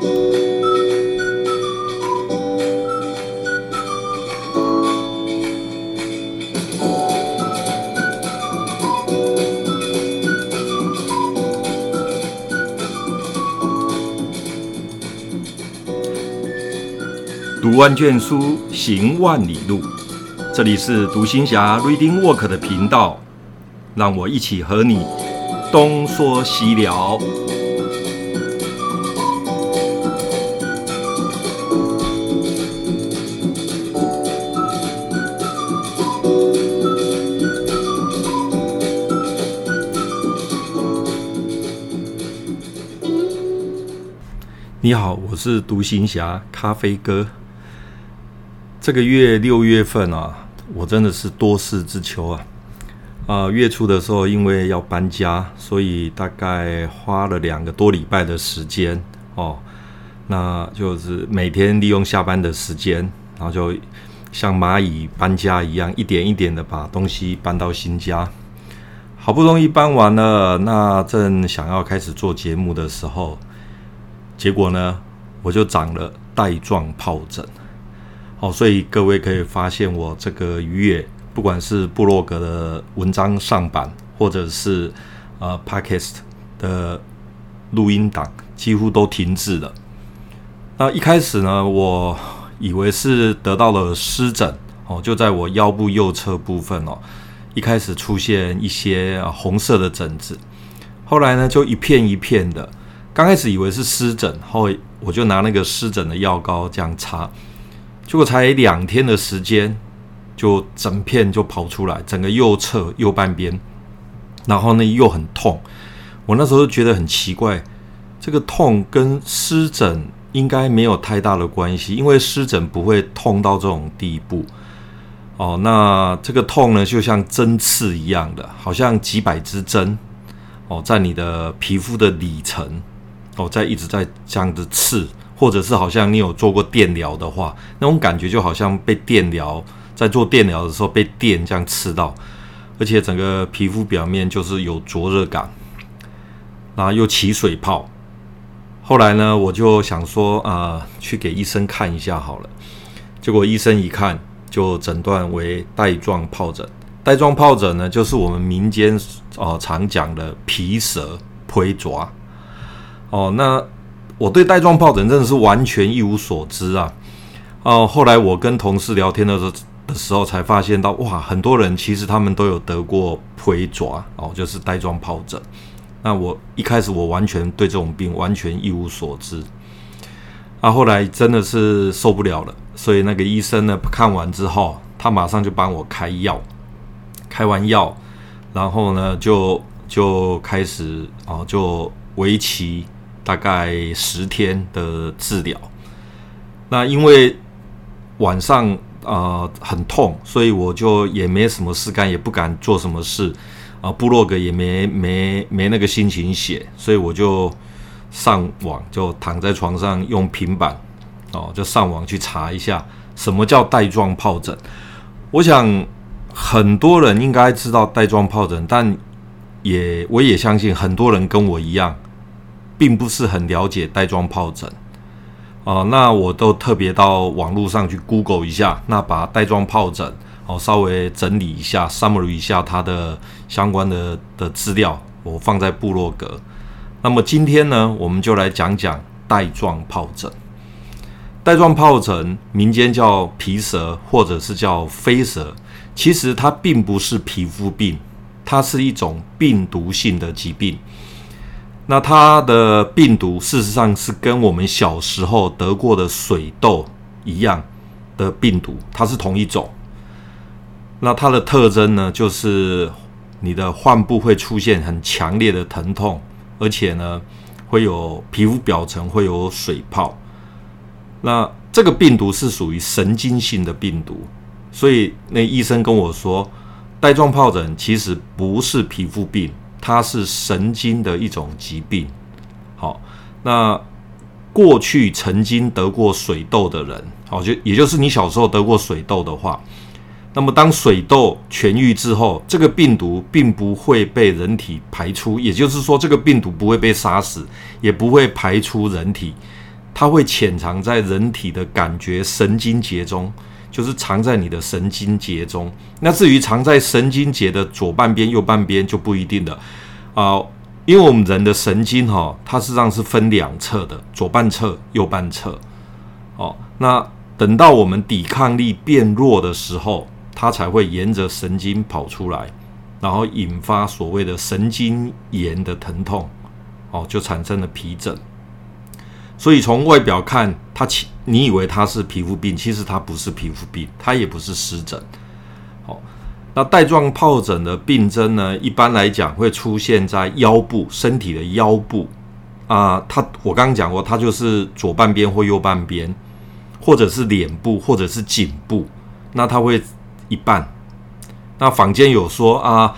读万卷书，行万里路。这里是读行侠 Reading Walk 的频道，让我一起和你东说西聊。你好，我是独行侠咖啡哥。这个月六月份啊，我真的是多事之秋啊！啊、月初的时候因为要搬家，所以大概花了两个多礼拜的时间哦。那就是每天利用下班的时间，然后就像蚂蚁搬家一样，一点一点的把东西搬到新家。好不容易搬完了，那正想要开始做节目的时候，结果呢，我就长了带状疱疹。好，所以各位可以发现，我这个月不管是部落格的文章上版，或者是呃 Podcast 的录音档，几乎都停滞了。那一开始呢，我以为是得到了湿疹哦，就在我腰部右侧部分哦，一开始出现一些红色的疹子，后来呢就一片一片的。刚开始以为是湿疹，后我就拿那个湿疹的药膏这样擦。结果才两天的时间，就整片就跑出来，整个右侧右半边，然后呢又很痛。我那时候觉得很奇怪，这个痛跟湿疹应该没有太大的关系，因为湿疹不会痛到这种地步。哦，那这个痛呢，就像针刺一样的，好像几百支针哦，在你的皮肤的里层哦，在一直在这样子刺。或者是好像你有做过电疗的话，那种感觉就好像被电疗，在做电疗的时候被电这样刺到，而且整个皮肤表面就是有灼热感，然后又起水泡。后来呢，我就想说啊、去给医生看一下好了。结果医生一看，就诊断为带状疱疹。带状疱疹呢，就是我们民间哦、常讲的皮蛇、皮爪。哦，那。我对带状疱疹真的是完全一无所知啊！哦，后来我跟同事聊天的时候的时候，才发现到哇，很多人其实他们都有得过皮蛇哦，就是带状疱疹。那我一开始我完全对这种病完全一无所知。啊，后来真的是受不了了，所以那个医生呢看完之后，他马上就帮我开药，开完药，然后呢就就开始哦，就为期。大概十天的治疗，那因为晚上啊、呃、很痛，所以我就也没什么事干，也不敢做什么事啊，部落格也没没没那个心情写，所以我就上网，就躺在床上用平板哦，就上网去查一下什么叫带状疱疹。我想很多人应该知道带状疱疹，但也我也相信很多人跟我一样。并不是很了解带状疱疹，哦，那我都特别到网络上去 Google 一下，那把带状疱疹哦稍微整理一下，summary 一下它的相关的的资料，我放在部落格。那么今天呢，我们就来讲讲带状疱疹。带状疱疹民间叫皮蛇，或者是叫飞蛇，其实它并不是皮肤病，它是一种病毒性的疾病。那它的病毒事实上是跟我们小时候得过的水痘一样的病毒，它是同一种。那它的特征呢，就是你的患部会出现很强烈的疼痛，而且呢，会有皮肤表层会有水泡。那这个病毒是属于神经性的病毒，所以那医生跟我说，带状疱疹其实不是皮肤病。它是神经的一种疾病。好，那过去曾经得过水痘的人，好，就也就是你小时候得过水痘的话，那么当水痘痊愈之后，这个病毒并不会被人体排出，也就是说，这个病毒不会被杀死，也不会排出人体，它会潜藏在人体的感觉神经节中，就是藏在你的神经节中。那至于藏在神经节的左半边、右半边就不一定了啊、因为我们人的神经哈，它实际上是分两侧的，左半侧、右半侧。哦，那等到我们抵抗力变弱的时候，它才会沿着神经跑出来。然后引发所谓的神经炎的疼痛，哦，就产生了皮疹。所以从外表看，它其你以为它是皮肤病，其实它不是皮肤病，它也不是湿疹。哦，那带状疱疹的病征呢，一般来讲会出现在腰部，身体的腰部啊。它我刚刚讲过，它就是左半边或右半边，或者是脸部，或者是颈部。那它会一半。那坊间有说啊，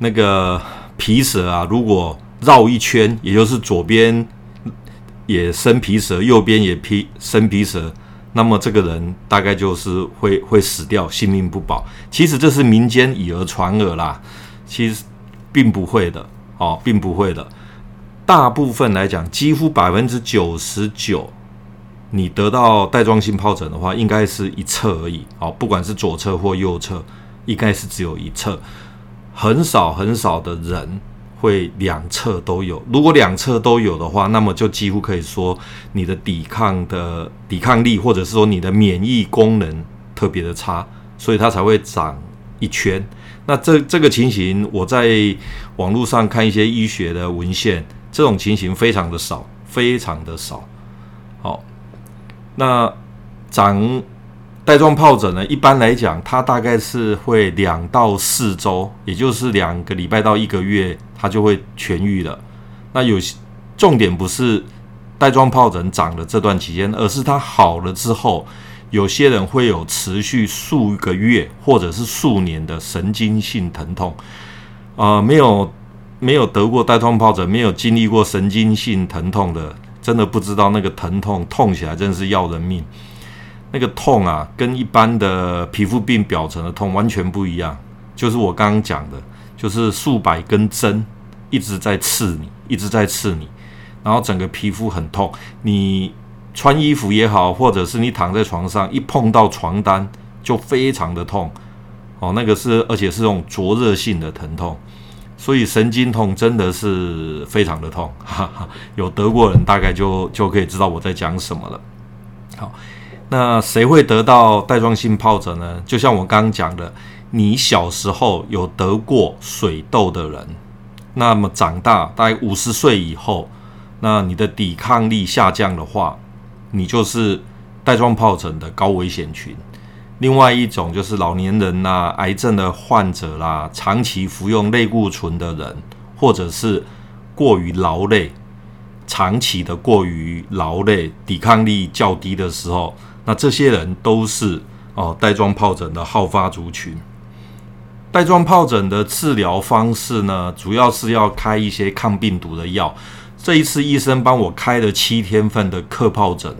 那个皮蛇啊，如果绕一圈，也就是左边也生皮蛇，右边也皮生皮蛇，那么这个人大概就是会会死掉，性命不保。其实这是民间以讹传讹啦，其实并不会的哦，并不会的。大部分来讲，几乎百分之九十九，你得到带状性疱疹的话，应该是一侧而已哦，不管是左侧或右侧。应该是只有一侧，很少很少的人会两侧都有。如果两侧都有的话，那么就几乎可以说你的抵抗的抵抗力，或者是说你的免疫功能特别的差，所以它才会长一圈。那这这个情形，我在网络上看一些医学的文献，这种情形非常的少，非常的少。好，那长。带状疱疹呢，一般来讲，它大概是会两到四周，也就是两个礼拜到一个月，它就会痊愈了。那有些重点不是带状疱疹长的这段期间，而是它好了之后，有些人会有持续数个月或者是数年的神经性疼痛。啊、没有没有得过带状疱疹，没有经历过神经性疼痛的，真的不知道那个疼痛，痛起来真的是要人命。那个痛啊，跟一般的皮肤病表层的痛完全不一样。就是我刚刚讲的，就是数百根针一直在刺你，一直在刺你，然后整个皮肤很痛。你穿衣服也好，或者是你躺在床上，一碰到床单就非常的痛。哦，那个是，而且是这种灼热性的疼痛，所以神经痛真的是非常的痛。哈哈，有得过人大概就就可以知道我在讲什么了。好。那谁会得到带状性疱疹呢？就像我刚刚讲的，你小时候有得过水痘的人，那么长大大概五十岁以后，那你的抵抗力下降的话，你就是带状疱疹的高危险群。另外一种就是老年人呐、癌症的患者啦、长期服用类固醇的人，或者是过于劳累、长期的过于劳累、抵抗力较低的时候。那这些人都是哦带状疱疹的好发族群。带状疱疹的治疗方式呢，主要是要开一些抗病毒的药。这一次医生帮我开了七天份的克疱疹，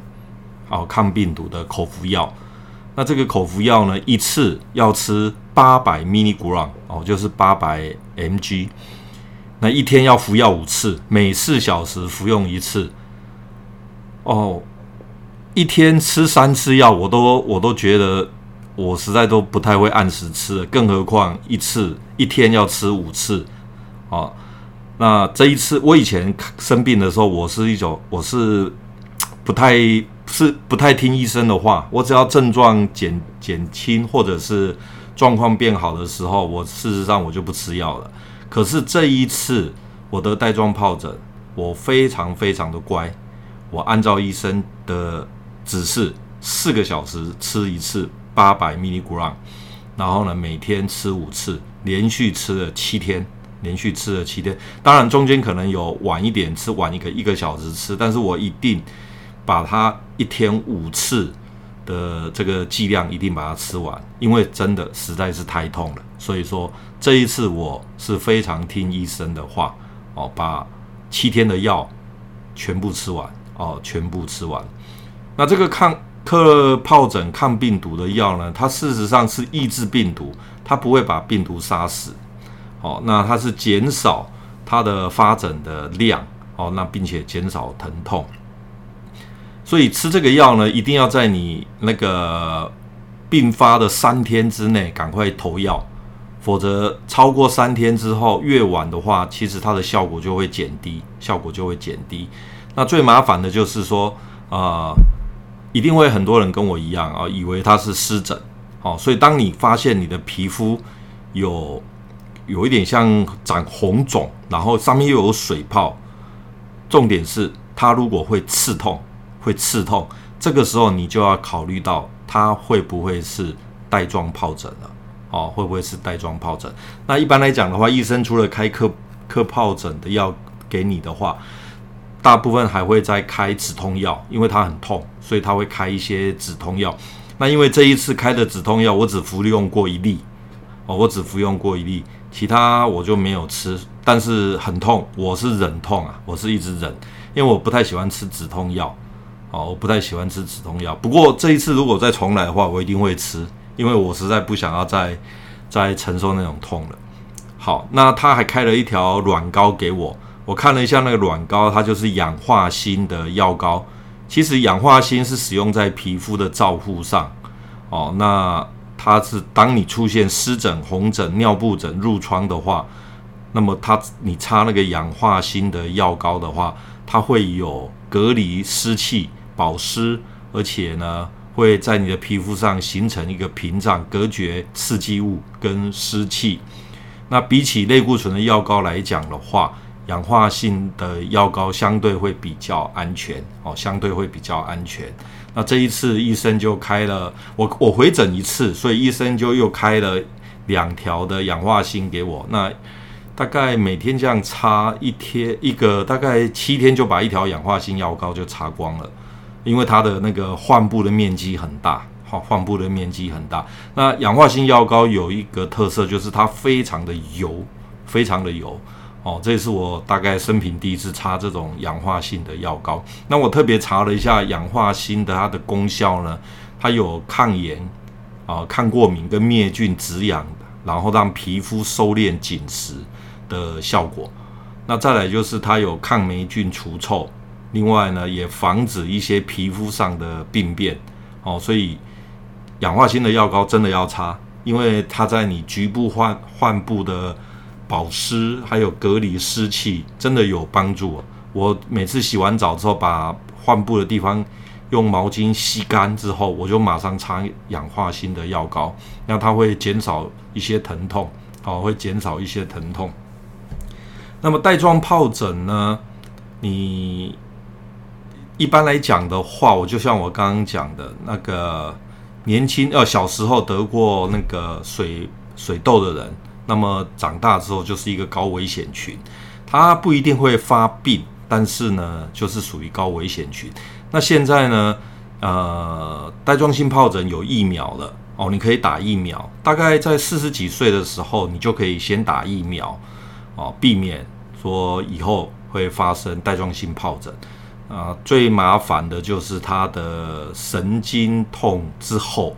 哦抗病毒的口服药。那这个口服药呢，一次要吃八百 milligram 哦，就是八百 mg。那一天要服药五次，每四小时服用一次。哦。一天吃三次药，我都我都觉得我实在都不太会按时吃，更何况一次一天要吃五次，啊，那这一次我以前生病的时候，我是一种我是不太是不太听医生的话，我只要症状减减轻或者是状况变好的时候，我事实上我就不吃药了。可是这一次我的带状疱疹，我非常非常的乖，我按照医生的。指示四个小时吃一次八百 milligram，然后呢，每天吃五次，连续吃了七天，连续吃了七天。当然中间可能有晚一点吃，晚一个一个小时吃，但是我一定把它一天五次的这个剂量一定把它吃完，因为真的实在是太痛了。所以说这一次我是非常听医生的话哦，把七天的药全部吃完哦，全部吃完。那这个抗克疱疹抗病毒的药呢，它事实上是抑制病毒，它不会把病毒杀死。哦，那它是减少它的发展的量，哦，那并且减少疼痛。所以吃这个药呢，一定要在你那个病发的三天之内赶快投药，否则超过三天之后，越晚的话，其实它的效果就会减低，效果就会减低。那最麻烦的就是说，啊、一定会很多人跟我一样啊、以为它是湿疹，哦，所以当你发现你的皮肤有有一点像长红肿，然后上面又有水泡，重点是它如果会刺痛，会刺痛，这个时候你就要考虑到它会不会是带状疱疹了，哦，会不会是带状疱疹？那一般来讲的话，医生除了开克克疱疹的药给你的话，大部分还会再开止痛药，因为它很痛，所以他会开一些止痛药。那因为这一次开的止痛药，我只服用过一粒，哦，我只服用过一粒。其他我就没有吃，但是很痛，我是忍痛啊，我是一直忍，因为我不太喜欢吃止痛药，哦，我不太喜欢吃止痛药。不过这一次如果再重来的话，我一定会吃，因为我实在不想要再再承受那种痛了。好，那他还开了一条软膏给我，我看了一下那个软膏，它就是氧化锌的药膏。其实氧化锌是使用在皮肤的照护上，哦，那。它是当你出现湿疹、红疹、尿布疹、褥疮的话，那么它你擦那个氧化锌的药膏的话，它会有隔离湿气、保湿，而且呢会在你的皮肤上形成一个屏障，隔绝刺激物跟湿气。那比起类固醇的药膏来讲的话，氧化锌的药膏相对会比较安全哦，相对会比较安全。那这一次医生就开了我我回诊一次，所以医生就又开了两条的氧化锌给我。那大概每天这样擦一天一个，大概七天就把一条氧化锌药膏就擦光了，因为它的那个患部的面积很大，患患部的面积很大。那氧化锌药膏有一个特色，就是它非常的油，非常的油。哦，这也是我大概生平第一次擦这种氧化锌的药膏。那我特别查了一下氧化锌的它的功效呢，它有抗炎、啊抗过敏跟灭菌止痒，然后让皮肤收敛紧实的效果。那再来就是它有抗霉菌除臭，另外呢也防止一些皮肤上的病变。哦，所以氧化锌的药膏真的要擦，因为它在你局部患患部的。保湿还有隔离湿气，真的有帮助。我每次洗完澡之后，把患部的地方用毛巾吸干之后，我就马上擦氧化锌的药膏，那它会减少一些疼痛，哦，会减少一些疼痛。那么带状疱疹呢？你一般来讲的话，我就像我刚刚讲的那个年轻呃小时候得过那个水水痘的人。那么长大之后就是一个高危险群，它不一定会发病，但是呢，就是属于高危险群。那现在呢，呃，带状性疱疹有疫苗了哦，你可以打疫苗。大概在四十几岁的时候，你就可以先打疫苗哦，避免说以后会发生带状性疱疹。啊、呃，最麻烦的就是它的神经痛之后，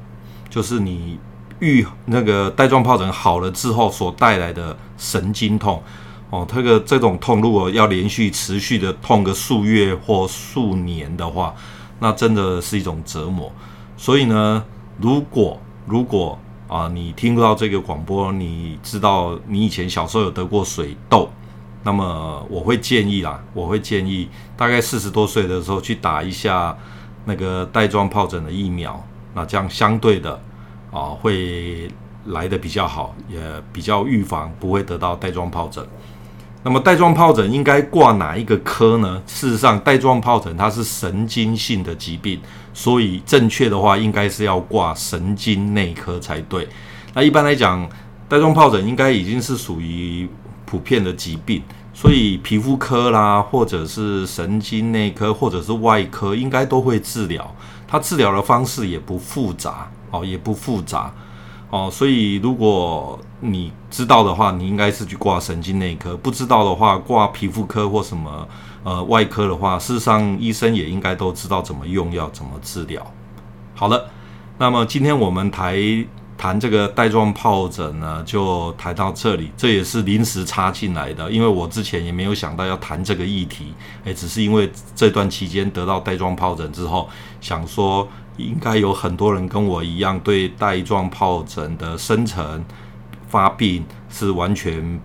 就是你。愈那个带状疱疹好了之后所带来的神经痛，哦，这个这种痛如果要连续持续的痛个数月或数年的话，那真的是一种折磨。所以呢，如果如果啊，你听到这个广播，你知道你以前小时候有得过水痘，那么我会建议啦，我会建议大概四十多岁的时候去打一下那个带状疱疹的疫苗，那这样相对的。啊，会来的比较好，也比较预防不会得到带状疱疹。那么带状疱疹应该挂哪一个科呢？事实上，带状疱疹它是神经性的疾病，所以正确的话应该是要挂神经内科才对。那一般来讲，带状疱疹应该已经是属于普遍的疾病，所以皮肤科啦，或者是神经内科，或者是外科，应该都会治疗。它治疗的方式也不复杂。哦，也不复杂，哦，所以如果你知道的话，你应该是去挂神经内科；不知道的话，挂皮肤科或什么呃外科的话，事实上医生也应该都知道怎么用药、怎么治疗。好了，那么今天我们台谈这个带状疱疹呢，就谈到这里。这也是临时插进来的，因为我之前也没有想到要谈这个议题，诶，只是因为这段期间得到带状疱疹之后，想说应该有很多人跟我一样，对带状疱疹的生成发病是完全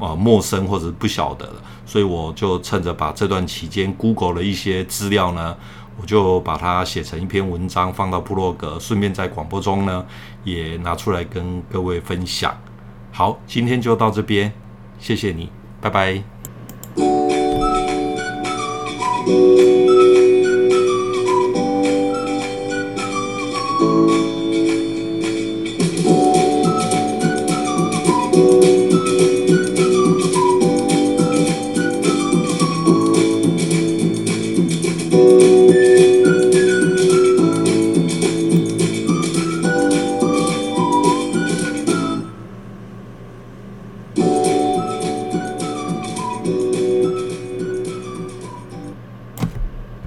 呃陌生或者不晓得的，所以我就趁着把这段期间 Google 了一些资料呢。我就把它写成一篇文章放到部落格，顺便在广播中呢也拿出来跟各位分享。好，今天就到这边，谢谢你，拜拜。